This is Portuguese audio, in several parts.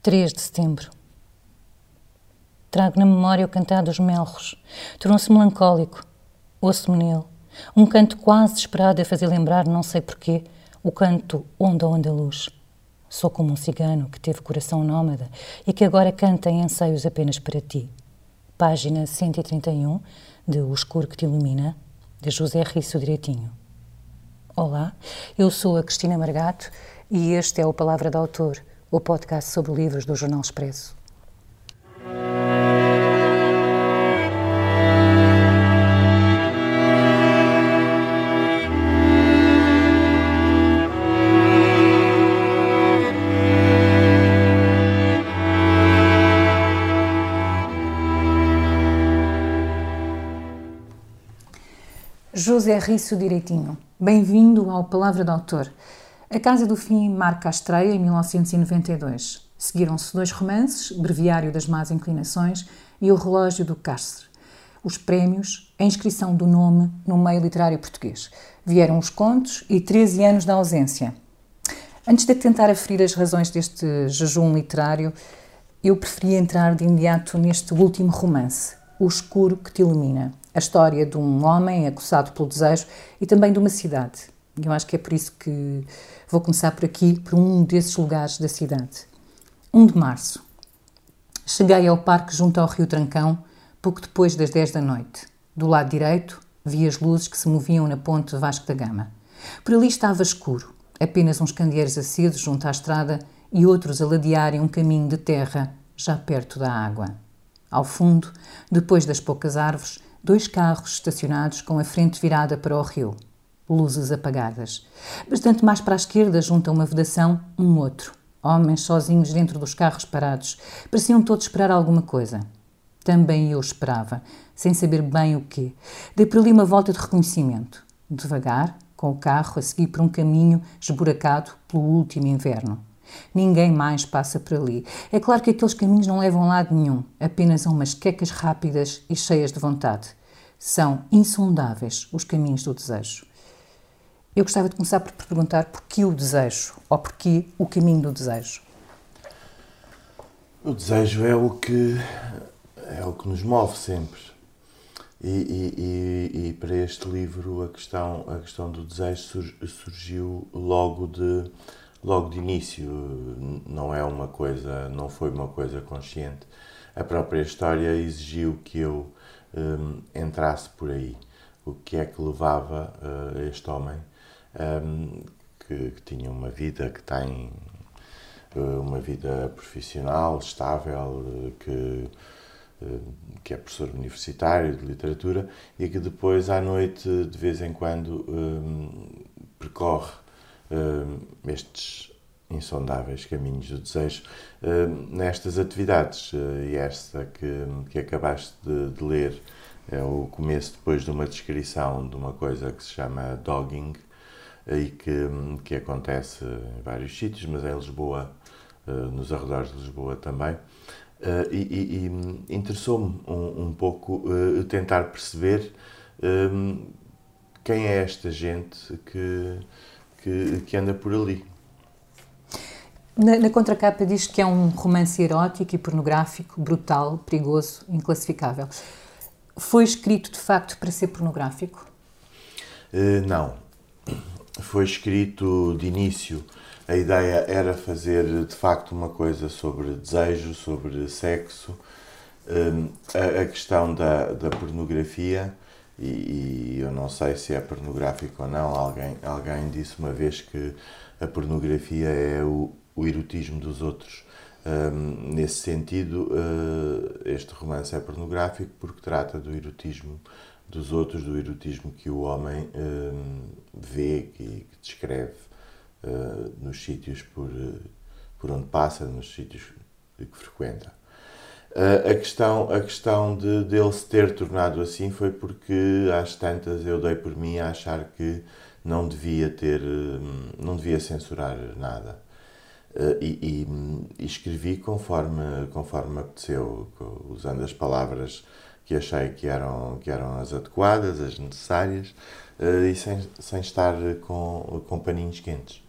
3 de setembro. Trago na memória o cantar dos melros. Tornou-se melancólico. Ouço-me nele. Um canto quase esperado a fazer lembrar, não sei porquê, o canto Onda Onda Luz. Sou como um cigano que teve coração nómada e que agora canta em anseios apenas para ti. Página 131 de O Escuro que Te Ilumina, de José Risso Direitinho. Olá, eu sou a Cristina Margato e este é o Palavra de Autor, o podcast sobre livros do Jornal Expresso. José Risso Direitinho. Bem-vindo ao Palavra do Autor. A Casa do Fim marca a estreia em 1992. Seguiram-se dois romances, Breviário das Más Inclinações e O Relógio do Cárcere. Os prémios, a inscrição do nome no meio literário português. Vieram os contos e 13 anos da ausência. Antes de tentar aferir as razões deste jejum literário, eu preferi entrar de imediato neste último romance, O Escuro que Te Ilumina, a história de um homem acossado pelo desejo e também de uma cidade. Eu acho que é por isso que vou começar por aqui, por um desses lugares da cidade. 1 de março. Cheguei ao parque junto ao Rio Trancão, pouco depois das 10 da noite. Do lado direito, vi as luzes que se moviam na ponte Vasco da Gama. Por ali estava escuro, apenas uns candeeiros acesos junto à estrada e outros a ladearem um caminho de terra já perto da água. Ao fundo, depois das poucas árvores, dois carros estacionados com a frente virada para o rio. Luzes apagadas. Bastante mais para a esquerda, junto a uma vedação, um outro. Homens sozinhos dentro dos carros parados. Pareciam todos esperar alguma coisa. Também eu esperava, sem saber bem o quê. Dei por ali uma volta de reconhecimento. Devagar, com o carro a seguir por um caminho esburacado pelo último inverno. Ninguém mais passa por ali. É claro que aqueles caminhos não levam a lado nenhum, apenas a umas quecas rápidas e cheias de vontade. São insondáveis os caminhos do desejo. Eu gostava de começar por perguntar porquê o desejo ou porquê o caminho do desejo. O desejo é o que é o que nos move sempre. E, e, e, e para este livro a questão a questão do desejo surgiu logo de logo de início, não é uma coisa, não foi uma coisa consciente. A própria história exigiu que eu um, entrasse por aí. O que é que levava uh, este homem, um, que, que, tinha uma vida que tem uh, uma vida profissional estável, que uh, que é professor universitário de literatura e que depois à noite de vez em quando um, percorre uh, estes insondáveis caminhos do desejo uh, nestas atividades. E esta que, que acabaste de, de, ler é o começo depois de uma descrição de uma coisa que se chama dogging e que, que acontece em vários sítios, mas em Lisboa, nos arredores de Lisboa também. Uh, e, e, e interessou-me um, um, pouco uh, tentar perceber quem é esta gente que, que, que anda por ali. Na, na, contracapa diz que é um romance erótico e pornográfico, brutal, perigoso, inclassificável. Foi escrito de facto para ser pornográfico? Uh, não. Foi escrito de início. A ideia era fazer de facto uma coisa sobre desejo, sobre sexo. Um, a, a, questão da, da pornografia e, e, eu não sei se é pornográfico ou não. Alguém, alguém disse uma vez que a pornografia é o, o erotismo dos outros. Um, nesse sentido, uh, este romance é pornográfico porque trata do erotismo dos outros, do erotismo que o homem um, vê, que, que descreve uh, nos sítios por, por onde passa, nos sítios que frequenta. Uh, a questão, a questão de, dele se ter tornado assim foi porque às tantas eu dei por mim a achar que não devia ter, hum, não devia censurar nada. Uh, e, e, e, escrevi conforme, conforme apeteceu, usando as palavras que achei que eram, que eram as adequadas, as necessárias, uh, e sem, sem estar com, com paninhos quentes.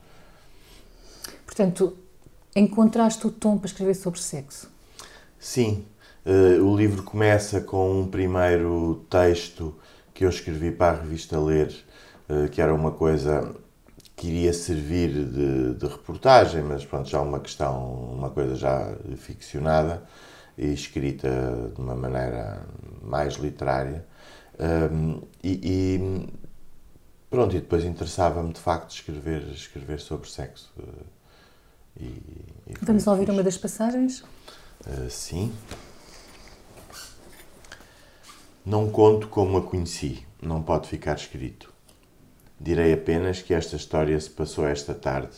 Portanto, Encontraste o tom para escrever sobre sexo? Sim. Uh, o livro começa com um primeiro texto que eu escrevi para a revista Ler, uh, que era uma coisa que iria servir de, de, reportagem, mas pronto, já uma questão, uma coisa já ficcionada e escrita de uma maneira mais literária. Um, e, e, pronto, e depois interessava-me de facto escrever, escrever sobre sexo. E, e Vamos ouvir fixe. uma das passagens? Uh, sim. Não conto como a conheci, não pode ficar escrito. Direi apenas que esta história se passou esta tarde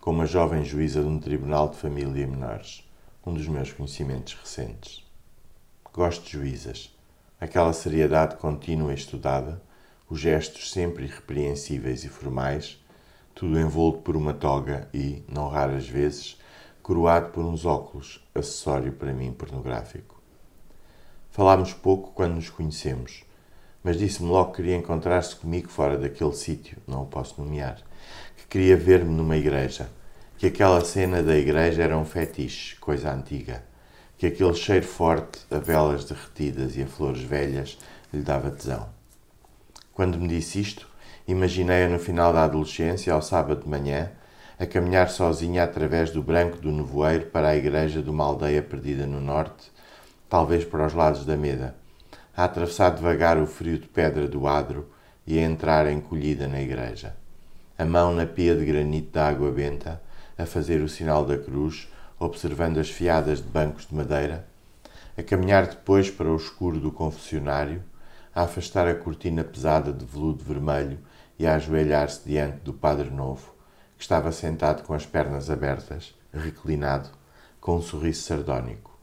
com uma jovem juíza de um tribunal de família e menores, um dos meus conhecimentos recentes. Gosto de juízas, aquela seriedade contínua e estudada, os gestos sempre irrepreensíveis e formais, tudo envolto por uma toga e, não raras vezes, coroado por uns óculos, acessório para mim pornográfico. Falámos pouco quando nos conhecemos mas disse-me logo que queria encontrar-se comigo fora daquele sítio, não o posso nomear, que queria ver-me numa igreja, que aquela cena da igreja era um fetiche, coisa antiga, que aquele cheiro forte a velas derretidas e a flores velhas lhe dava tesão. Quando me disse isto, imaginei-a no final da adolescência, ao sábado de manhã, a caminhar sozinha através do branco do nevoeiro para a igreja de uma aldeia perdida no norte, talvez para os lados da Meda a atravessar devagar o frio de pedra do adro e a entrar encolhida na igreja. A mão na pia de granito da água benta, a fazer o sinal da cruz, observando as fiadas de bancos de madeira, a caminhar depois para o escuro do confessionário, a afastar a cortina pesada de veludo vermelho e a ajoelhar-se diante do Padre Novo, que estava sentado com as pernas abertas, reclinado, com um sorriso sardónico.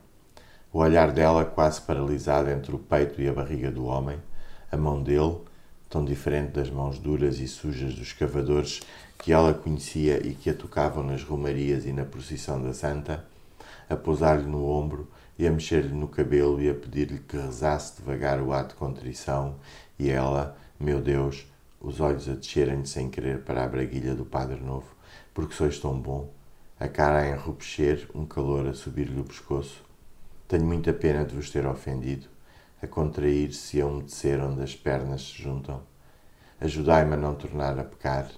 O olhar dela quase paralisado entre o peito e a barriga do homem, a mão dele, tão diferente das mãos duras e sujas dos cavadores que ela conhecia e que a tocavam nas romarias e na procissão da Santa, a pousar-lhe no ombro e a mexer-lhe no cabelo e a pedir-lhe que rezasse devagar o ato de contrição, e ela, meu Deus, os olhos a descerem-lhe sem querer para a braguilha do Padre Novo, porque sois tão bom, a cara a enrupescer, um calor a subir-lhe o pescoço, tenho muita pena de vos ter ofendido, a contrair-se e a umedecer onde as pernas se juntam. Ajudai-me a não tornar a pecar.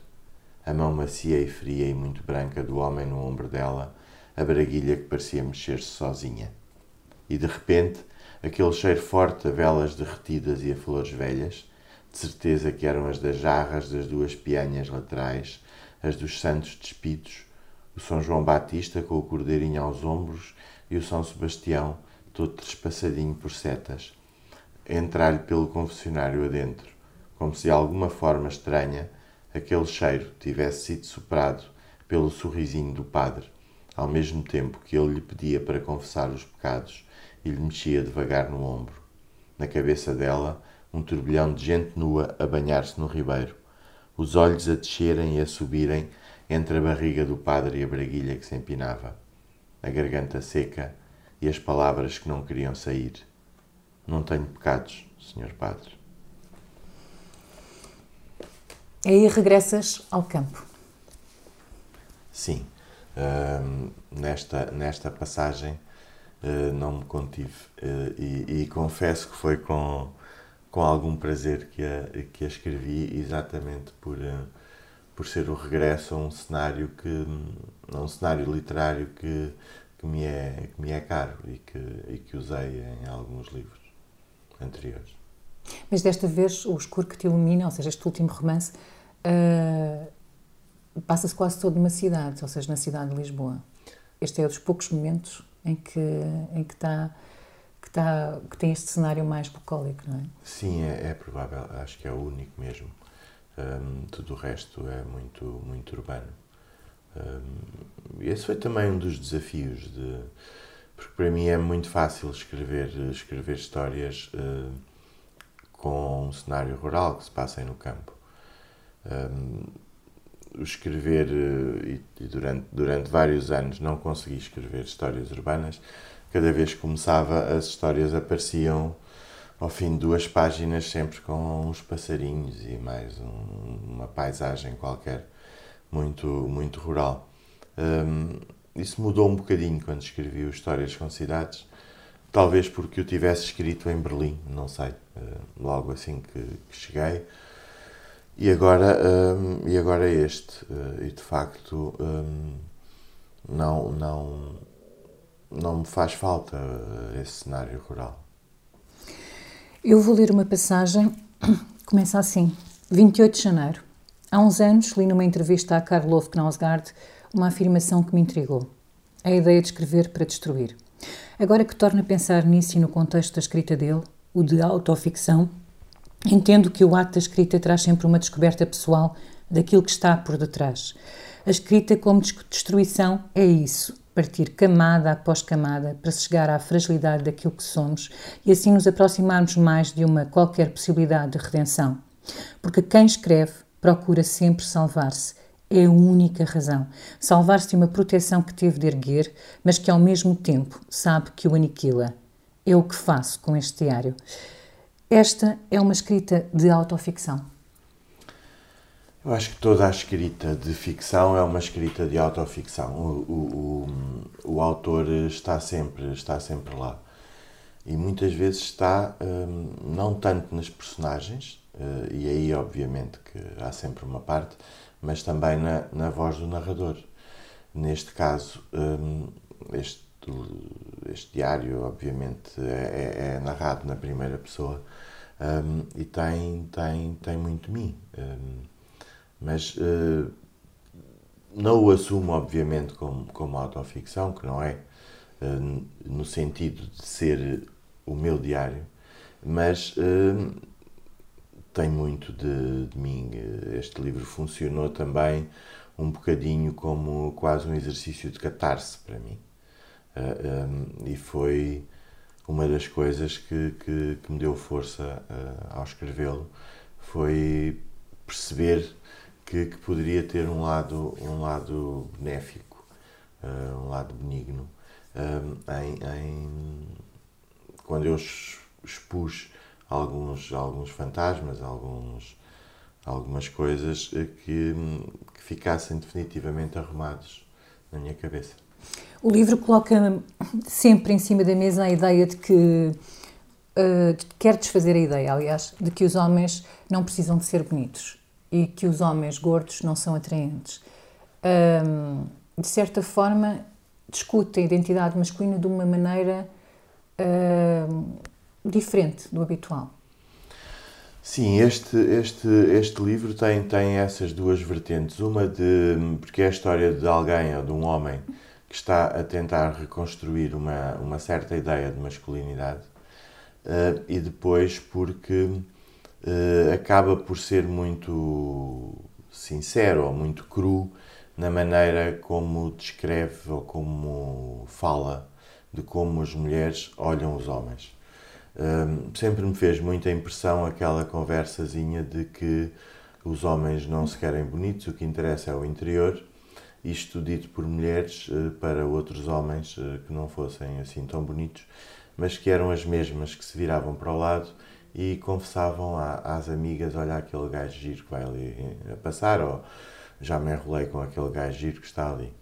A mão macia e fria e muito branca do homem no ombro dela, a braguilha que parecia mexer-se sozinha. E de repente, aquele cheiro forte a velas derretidas e a flores velhas, de certeza que eram as das jarras das duas pianhas laterais, as dos santos despidos, o São João Batista com o cordeirinho aos ombros e o São Sebastião, todo trespassadinho por setas, entrar-lhe pelo confessionário adentro, como se de alguma forma estranha aquele cheiro tivesse sido soprado pelo sorrisinho do padre, ao mesmo tempo que ele lhe pedia para confessar os pecados e lhe mexia devagar no ombro. Na cabeça dela, um turbilhão de gente nua a banhar-se no ribeiro, os olhos a descerem e a subirem entre a barriga do padre e a braguilha que se empinava a garganta seca e as palavras que não queriam sair. Não tenho pecados, Senhor Padre. Aí regressas ao campo. Sim. Uh, nesta, nesta passagem uh, não me contive uh, e, e, confesso que foi com, com algum prazer que a, que a escrevi, exatamente por, ah, por ser o regresso a um cenário que a um cenário literário que, que, me, é, que me é caro e que, e que usei em alguns livros anteriores. Mas desta vez o escuro que te ilumina, ou seja, este último romance, uh, passa-se quase todo numa cidade, ou seja, na cidade de Lisboa. Este é um dos poucos momentos em que em que está que, está, que tem este cenário mais bucólico, não é? Sim, é, é provável. Acho que é o único mesmo. Um, tudo o resto é muito, muito urbano. Um, esse foi também um dos desafios, de, porque para mim é muito fácil escrever, escrever histórias uh, com um cenário rural que se passem no campo. Um, escrever, uh, e, e, durante, durante vários anos não consegui escrever histórias urbanas, cada vez que começava as histórias apareciam ao fim de duas páginas, sempre com uns passarinhos e mais um, uma paisagem qualquer muito, muito rural. Um, isso mudou um bocadinho quando escrevi Histórias com Cidades. Talvez porque o tivesse escrito em Berlim, não sei, logo assim que, que cheguei. E agora, um, e agora este. Uh, e de facto um, não, não, não me faz falta esse cenário rural. Eu vou ler uma passagem, começa assim. 28 de janeiro. Há uns anos li numa entrevista a Karloff Knausgaard uma afirmação que me intrigou. A ideia de escrever para destruir. Agora que torno a pensar nisso e no contexto da escrita dele, o de autoficção, Entendo que o ato da escrita traz sempre uma descoberta pessoal daquilo que está por detrás. A escrita, como destruição, é isso: partir camada após camada para chegar à fragilidade daquilo que somos e assim nos aproximarmos mais de uma qualquer possibilidade de redenção. Porque quem escreve procura sempre salvar-se. É a única razão. Salvar-se de uma proteção que teve de erguer, mas que ao mesmo tempo sabe que o aniquila. É o que faço com este diário. Esta é uma escrita de autoficção. Eu acho que toda a escrita de ficção é uma escrita de autoficção. O, o, o, o autor está sempre, está sempre lá. E muitas vezes está hum, não tanto nas personagens, eh, e aí obviamente que há sempre uma parte, mas também na, na voz do narrador. Neste caso, hum, este, este diário, obviamente, é, é, é narrado na primeira pessoa um, e tem, tem, tem muito mim. Um, mas uh, não o assumo, obviamente, como, como autoficção, que não é, uh, no sentido de ser o meu diário, mas uh, tem muito de, de mim. Este livro funcionou também um bocadinho como quase um exercício de catarse para mim. Um, e foi uma das coisas que, que, que me deu força uh, ao escrevê-lo foi perceber que, que, poderia ter um lado, um lado benéfico, uh, um lado benigno. Uh, em, em, quando eu expus alguns, alguns fantasmas, alguns, algumas coisas que, que ficassem definitivamente arrumados na minha cabeça. O livro coloca sempre em cima da mesa a ideia de que uh, quer desfazer a ideia, aliás, de que os homens não precisam de ser bonitos e que os homens gordos não são atraentes. Um, de certa forma, discute a identidade masculina de uma maneira diferente do habitual. Sim, este, este, este livro tem, tem essas duas vertentes. Uma de. porque é a história de alguém ou de um homem que está a tentar reconstruir uma, uma certa ideia de masculinidade uh, e depois porque uh, acaba por ser muito sincero ou muito cru na maneira como descreve ou como fala de como as mulheres olham os homens. Sempre me fez muita impressão aquela conversazinha de que os homens não se querem bonitos, o que interessa é o interior isto dito por mulheres eh, para outros homens eh, que não fossem assim tão bonitos, mas que eram as mesmas que se viravam para o lado e confessavam às amigas: Olha, aquele gajo giro que vai ali eh, a passar, ou já me enrolei com aquele gajo giro que está ali.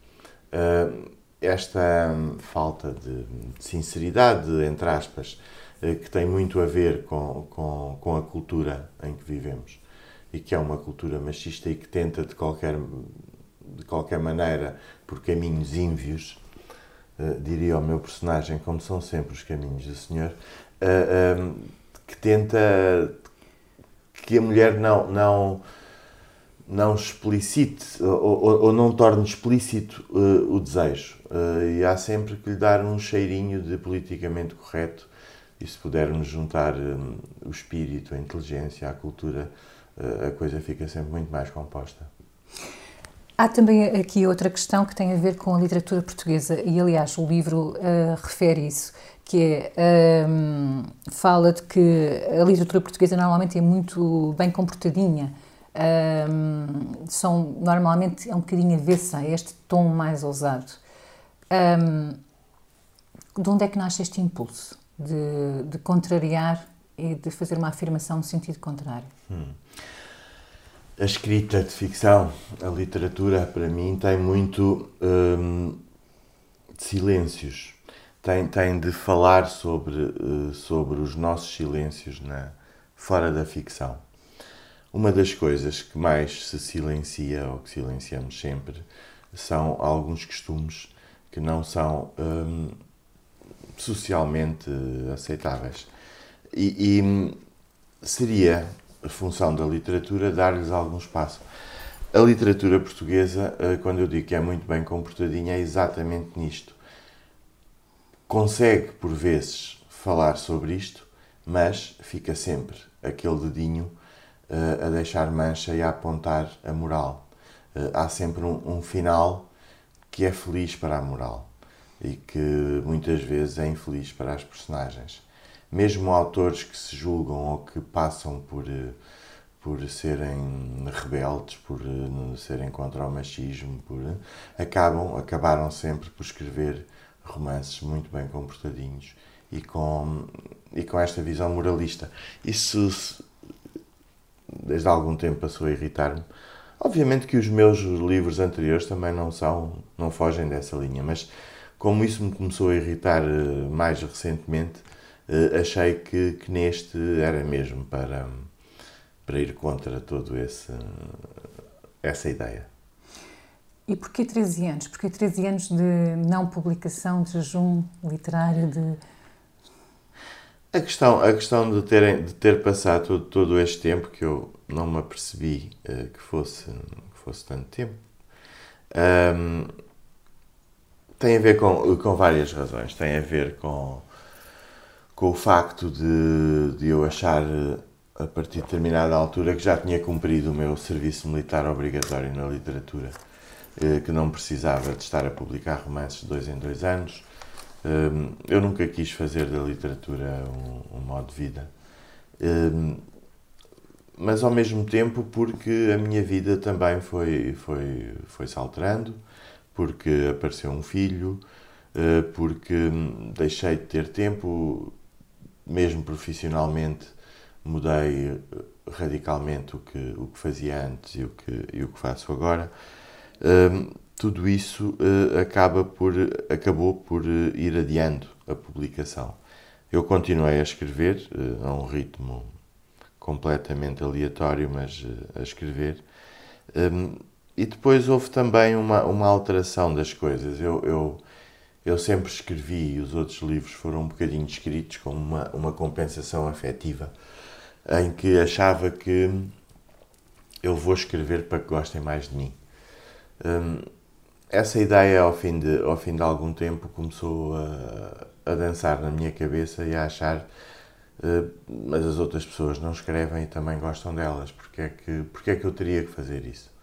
Esta hum, falta de sinceridade, entre aspas, que tem muito a ver com, com, com a cultura em que vivemos e que é uma cultura machista e que tenta de qualquer de qualquer maneira, por caminhos ínvios, uh, diria o meu personagem, como são sempre os caminhos do Senhor, uh, um, que tenta que a mulher não, não, não explicite ou, ou, ou não torne explícito uh, o desejo. e há sempre que lhe dar um cheirinho de politicamente correto. E se pudermos juntar um, o espírito, a inteligência, a cultura, a coisa fica sempre muito mais composta. Há também aqui outra questão que tem a ver com a literatura portuguesa, e aliás o livro uh, refere isso, que é, um, fala de que a literatura portuguesa normalmente é muito bem comportadinha, um, são, normalmente é um bocadinho avessa a este tom mais ousado. Um, de onde é que nasce este impulso de, de contrariar e de fazer uma afirmação no sentido contrário? Hum a escrita de ficção, a literatura, para mim, tem muito hum, de silêncios. Tem, tem de falar sobre, uh, sobre os nossos silêncios na, fora da ficção. Uma das coisas que mais se silencia, ou que silenciamos sempre, são alguns costumes que não são hum, socialmente aceitáveis. E, e, seria a função da literatura dar-lhes algum espaço. A literatura portuguesa, eh, quando eu digo que é muito bem comportadinha, é exatamente nisto. Consegue, por vezes, falar sobre isto, mas fica sempre aquele dedinho uh, a deixar mancha e a apontar a moral. Uh, há sempre um, um, final que é feliz para a moral e que muitas vezes é infeliz para as personagens. Mesmo autores que se julgam ou que passam por, uh, por serem rebeldes, por serem contra o machismo, por, acabam, acabaram sempre por escrever romances muito bem comportadinhos e com, e com esta visão moralista. Isso desde algum tempo passou a irritar-me. Obviamente que os meus livros anteriores também não são, não fogem dessa linha, mas como isso me começou a irritar eh, mais recentemente, eh, achei que, que neste era mesmo para, para ir contra todo esse essa ideia. E porquê 13 anos? Porquê 13 anos de não publicação, de jejum literário, de a questão, a questão de, terem, de ter passado todo, todo este tempo, que eu não me apercebi uh, que, fosse, que fosse tanto tempo, um, tem a ver com, com várias razões. Tem a ver com, com o facto de, de eu achar, a partir de determinada altura, que já tinha cumprido o meu serviço militar obrigatório na literatura, uh, que não precisava de estar a publicar romances de dois em dois anos Hum, eu nunca quis fazer da literatura um, um modo de vida. Mas ao mesmo tempo porque a minha vida também foi, foi, foi se alterando, porque apareceu um filho, eh, porque deixei de ter tempo, mesmo profissionalmente mudei radicalmente o que, o que fazia antes e o que, e o que faço agora. Hum, tudo isso uh, acaba por, acabou por ir adiando a publicação. Eu continuei a escrever, a um ritmo completamente aleatório, mas a escrever. E depois houve também uma, uma alteração das coisas. Eu, eu, eu sempre escrevi e os outros livros foram um bocadinho escritos com uma, uma compensação afetiva, em que achava que eu vou escrever para que gostem mais de mim. Um, essa ideia, ao fim de, ao fim de algum tempo, começou a, a dançar na minha cabeça e a achar uh, mas as outras pessoas não escrevem e também gostam delas, porque é que, porque é que eu teria que fazer isso?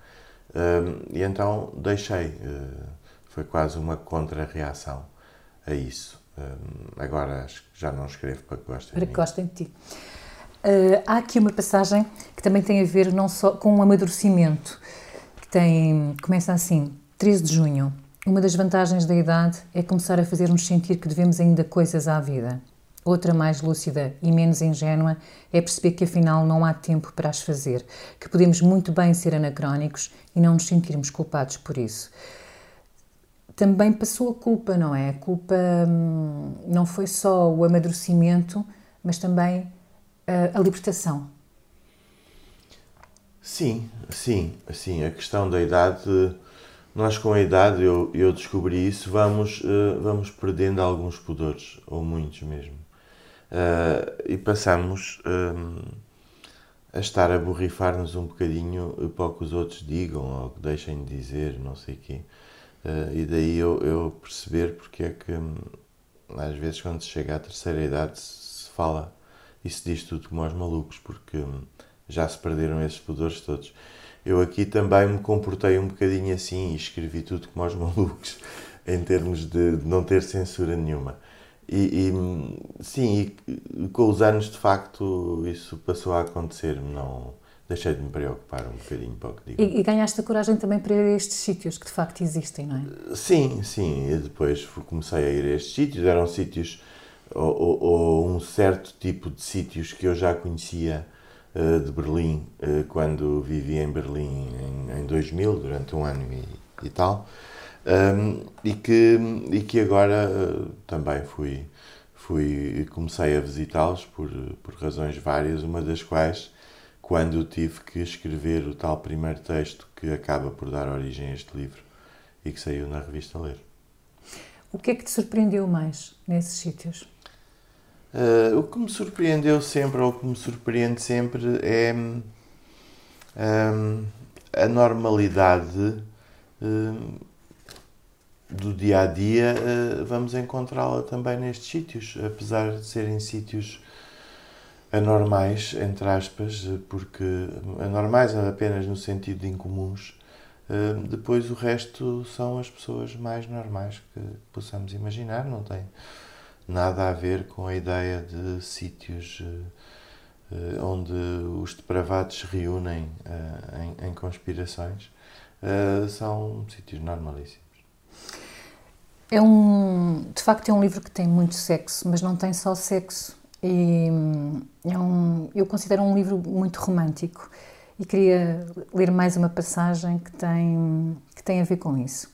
E então deixei, uh, foi quase uma contra-reação a isso. agora acho que já não escrevo para que gostem para que gostem de ti. há aqui uma passagem que também tem a ver não só com um amadurecimento, que tem, começa assim, 13 de junho. Uma das vantagens da idade é começar a fazer-nos sentir que devemos ainda coisas à vida. Outra mais lúcida e menos ingênua é perceber que afinal não há tempo para as fazer, que podemos muito bem ser anacrónicos e não nos sentirmos culpados por isso. Também passou a culpa, não é? A culpa hum, não foi só o amadurecimento, mas também a, a libertação. Sim, sim, sim. A questão da idade nós com a idade, eu, eu descobri isso, vamos, uh, vamos perdendo alguns pudores, ou muitos mesmo. Uh, e passamos eh, a estar a borrifar-nos um bocadinho para o que os outros digam, ou que deixem de dizer, não sei o quê. Uh, e daí eu, eu perceber porque é que, um, às vezes, quando se chega à terceira idade, se fala e se diz tudo como aos malucos, porque um, já se perderam esses pudores todos eu aqui também me comportei um bocadinho assim e escrevi tudo como aos malucos, em termos de não ter censura nenhuma. E, e sim, e com os anos de facto isso passou a acontecer, não deixei de me preocupar um bocadinho para o que digo. E, e ganhaste a coragem também para ir a estes sítios que de facto existem, não é? Sim, sim, e depois comecei a ir a estes sítios, eram sítios ou, ou, ou um certo tipo de sítios que eu já conhecia eh, de Berlim eh, quando vivi em Berlim em, 2000, durante um ano e, e tal. Um, e, que, e que agora uh, também fui, fui comecei a visitá-los por, por razões várias, uma das quais quando tive que escrever o tal primeiro texto que acaba por dar origem a este livro e que saiu na revista Ler. O que é que te surpreendeu mais nesses sítios? Uh, o que me surpreendeu sempre, ou o que me surpreende sempre, é um, a normalidade um, do dia a dia. Uh, vamos encontrá-la também nestes sítios, apesar de serem sítios anormais, entre aspas, porque anormais apenas no sentido de incomuns. Uh, depois o resto são as pessoas mais normais que possamos imaginar, não tem nada a ver com a ideia de sítios onde os depravados se reúnem em, conspirações. São sítios normalíssimos. É um, de facto, é um livro que tem muito sexo, mas não tem só sexo. E hum, é um, eu considero um livro muito romântico e queria ler mais uma passagem que tem, que tem a ver com isso.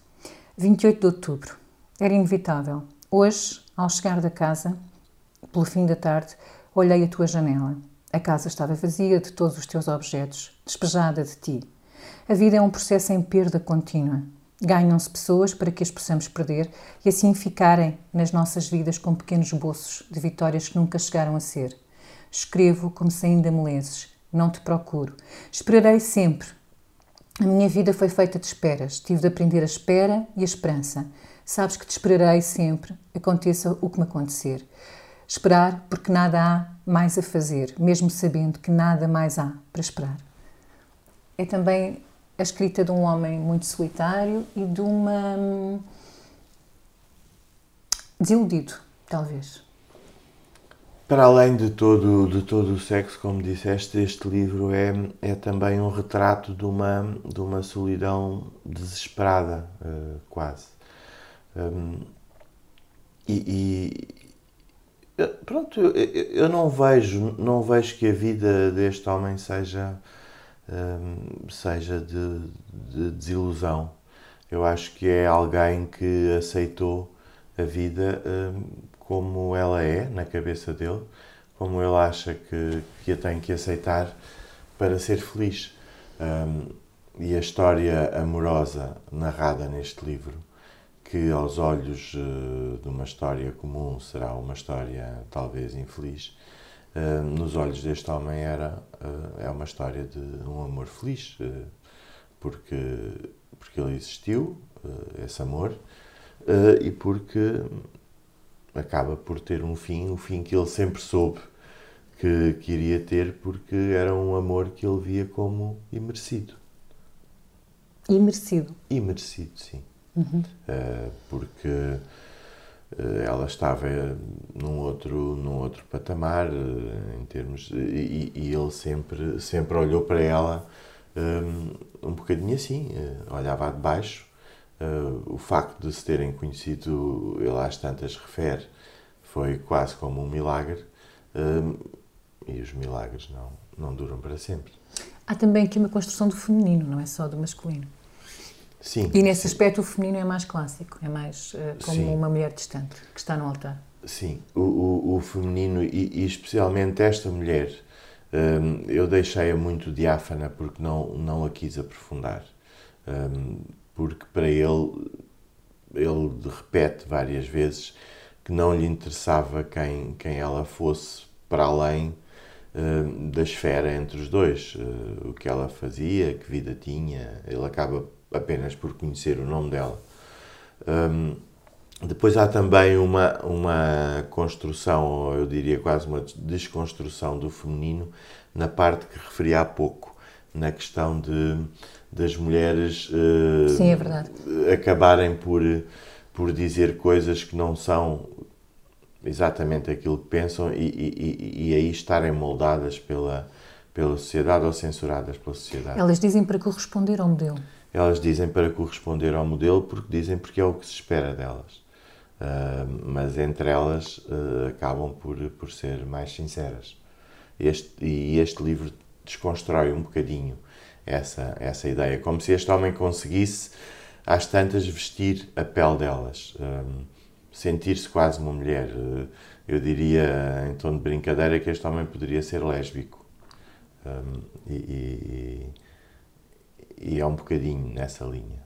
28 de outubro. Era inevitável. Hoje, ao chegar da casa, pelo fim da tarde, olhei a tua janela. A casa estava vazia de todos os teus objetos, despejada de ti. A vida é um processo em perda contínua. Ganham-se pessoas para que as possamos perder e assim ficarem nas nossas vidas com pequenos bolsos de vitórias que nunca chegaram a ser. Escrevo como se ainda me leses. Não te procuro. Esperarei sempre. A minha vida foi feita de esperas. Tive de aprender a espera e a esperança. Sabes que te esperarei sempre, aconteça o que me acontecer. Esperar porque nada há mais a fazer, mesmo sabendo que nada mais há para esperar. É também a escrita de um homem muito solitário e de uma. Hum, desiludido, talvez. Para além de todo, de todo o sexo, como disseste, este livro é, é também um retrato de uma, de uma solidão desesperada, uh, quase. Um, e, e, pronto, eu, eu, não vejo, não vejo que a vida deste homem seja, seja de, de, desilusão. Eu acho que é alguém que aceitou a vida como ela é na cabeça dele, como ele acha que, que a tem que aceitar para ser feliz. e a história amorosa narrada neste livro que aos olhos uh, de uma história comum será uma história talvez infeliz, uh, nos olhos deste homem era uh, é uma história de um amor feliz, porque porque ele existiu esse amor e porque acaba por ter um fim, o fim que ele sempre soube que, que iria ter, porque era um amor que ele via como imerecido. Imerecido? Imerecido, sim uhum. porque eh, ela estava num outro, num outro patamar em termos e, e ele sempre, sempre olhou para ela um, um bocadinho assim, olhava de baixo. o facto de se terem conhecido, ele às tantas refere, foi quase como um milagre e os milagres não, não duram para sempre. Há também aqui uma construção do feminino, não é só do masculino. Sim. E nesse aspecto o feminino é mais clássico, é mais uh, como sim. uma mulher distante que está no altar. Sim, o, o, o feminino e, e, especialmente esta mulher, um, eu deixei-a muito diáfana porque não, não a quis aprofundar. Um, porque para ele, ele repete várias vezes que não lhe interessava quem, quem ela fosse para além uh, da esfera entre os dois, uh, o que ela fazia, que vida tinha. Ele acaba apenas por conhecer o nome dela. Um, depois há também uma, uma construção, ou eu diria quase uma desconstrução do feminino na parte que referi há pouco, na questão de, das mulheres uh, Sim, é acabarem por, por dizer coisas que não são exatamente aquilo que pensam e, e, e aí estarem moldadas pela, pela sociedade ou censuradas pela sociedade. Elas dizem para corresponder ao modelo elas dizem para corresponder ao modelo porque dizem porque é o que se espera delas. Uh, mas entre elas uh, acabam por, por ser mais sinceras. Este, e este livro desconstrói um bocadinho essa, essa ideia, como se este homem conseguisse às tantas vestir a pele delas, um, sentir-se quase uma mulher. Eu diria, em tom de brincadeira, que este homem poderia ser lésbico. Um, e, e, e, é um bocadinho nessa linha.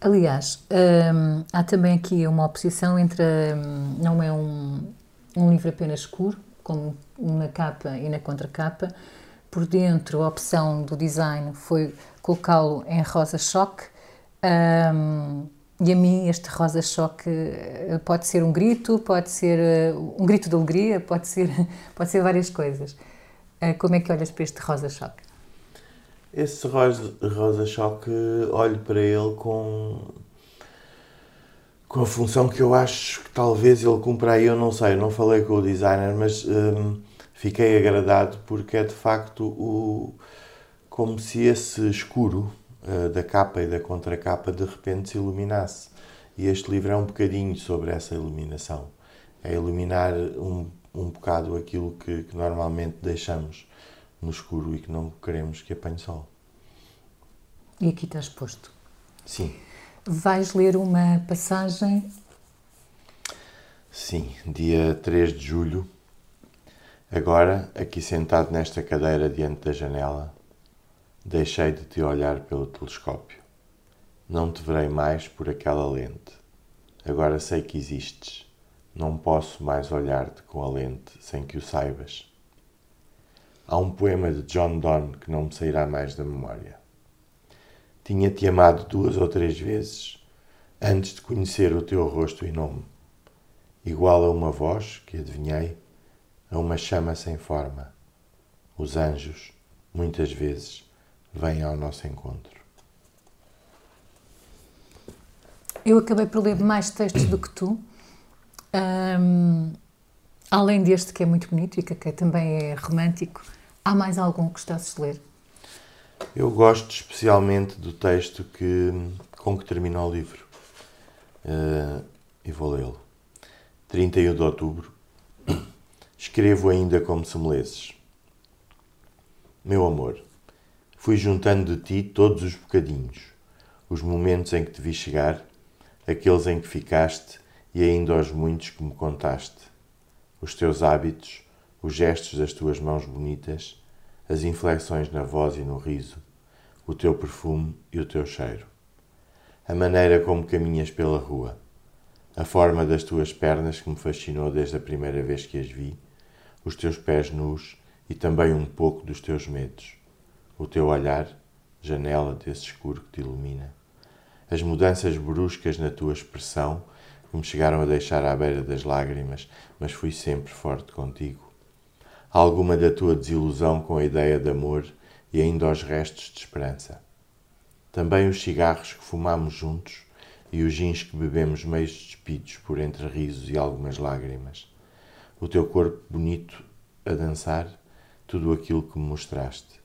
Aliás, um, há também aqui uma oposição entre. Um, não é um, um livro apenas escuro, como na capa e na contracapa. Por dentro, a opção do design foi colocá-lo em rosa choque. Um, e a mim este rosa choque eh, pode ser um grito, pode ser eh, um grito de alegria, pode ser, pode ser várias coisas. Eh, como é que olhas para este rosa choque? Esse rosa, rosa choque, olho para ele com, com a função que eu acho que talvez ele cumpra aí, eu não sei, não falei com o designer, mas hum, fiquei agradado porque é de facto o, como se esse escuro uh, da capa e da contracapa de repente se iluminasse. E este livro é um bocadinho sobre essa iluminação. É iluminar um, um bocado aquilo que, que normalmente deixamos no escuro e que não queremos que apanhe sol. E aqui está exposto. Sim. Vais ler uma passagem? Sim, dia 3 de julho. Agora, aqui sentado nesta cadeira diante da janela, deixei de te olhar pelo telescópio. Não te verei mais por aquela lente. Agora sei que existes. Não posso mais olhar-te com a lente sem que o saibas. Há um poema de John Donne que não me sairá mais da memória. Tinha-te amado duas ou três vezes antes de conhecer o teu rosto e nome, igual a uma voz que adivinhei, a uma chama sem forma. Os anjos, muitas vezes, vêm ao nosso encontro. Eu acabei por ler mais textos do que tu. Um, além deste que é muito bonito e que também é romântico, há mais algum que gostasses de ler? Eu gosto especialmente do texto que, com que termina o livro. Uh, e vou lê-lo. 31 de outubro. Escrevo ainda como se me lesses. Meu amor, fui juntando de ti todos os bocadinhos, os momentos em que te vi chegar, aqueles em que ficaste e ainda os muitos que me contaste, os teus hábitos, os gestos das tuas mãos bonitas, as inflexões na voz e no riso, o teu perfume e o teu cheiro, a maneira como caminhas pela rua, a forma das tuas pernas que me fascinou desde a primeira vez que as vi, os teus pés nus e também um pouco dos teus medos, o teu olhar, janela desse escuro que te ilumina, as mudanças bruscas na tua expressão me chegaram a deixar à beira das lágrimas, mas fui sempre forte contigo alguma da tua desilusão com a ideia de amor e ainda os restos de esperança. Também os cigarros que fumamos juntos e os gins que bebemos meios despidos por entre risos e algumas lágrimas. O teu corpo bonito a dançar, tudo aquilo que me mostraste.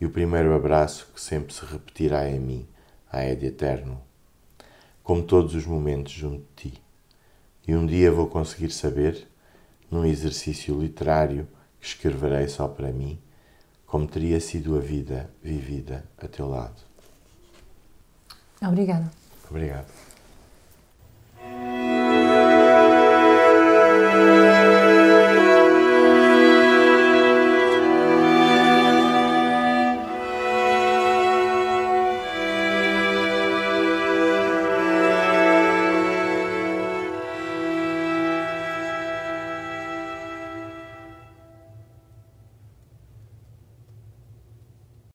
E o primeiro abraço que sempre se repetirá em mim, a é de eterno. Como todos os momentos junto de ti. E um dia vou conseguir saber num exercício literário que escreverei só para mim, como teria sido a vida vivida a teu lado. Obrigada. Obrigado.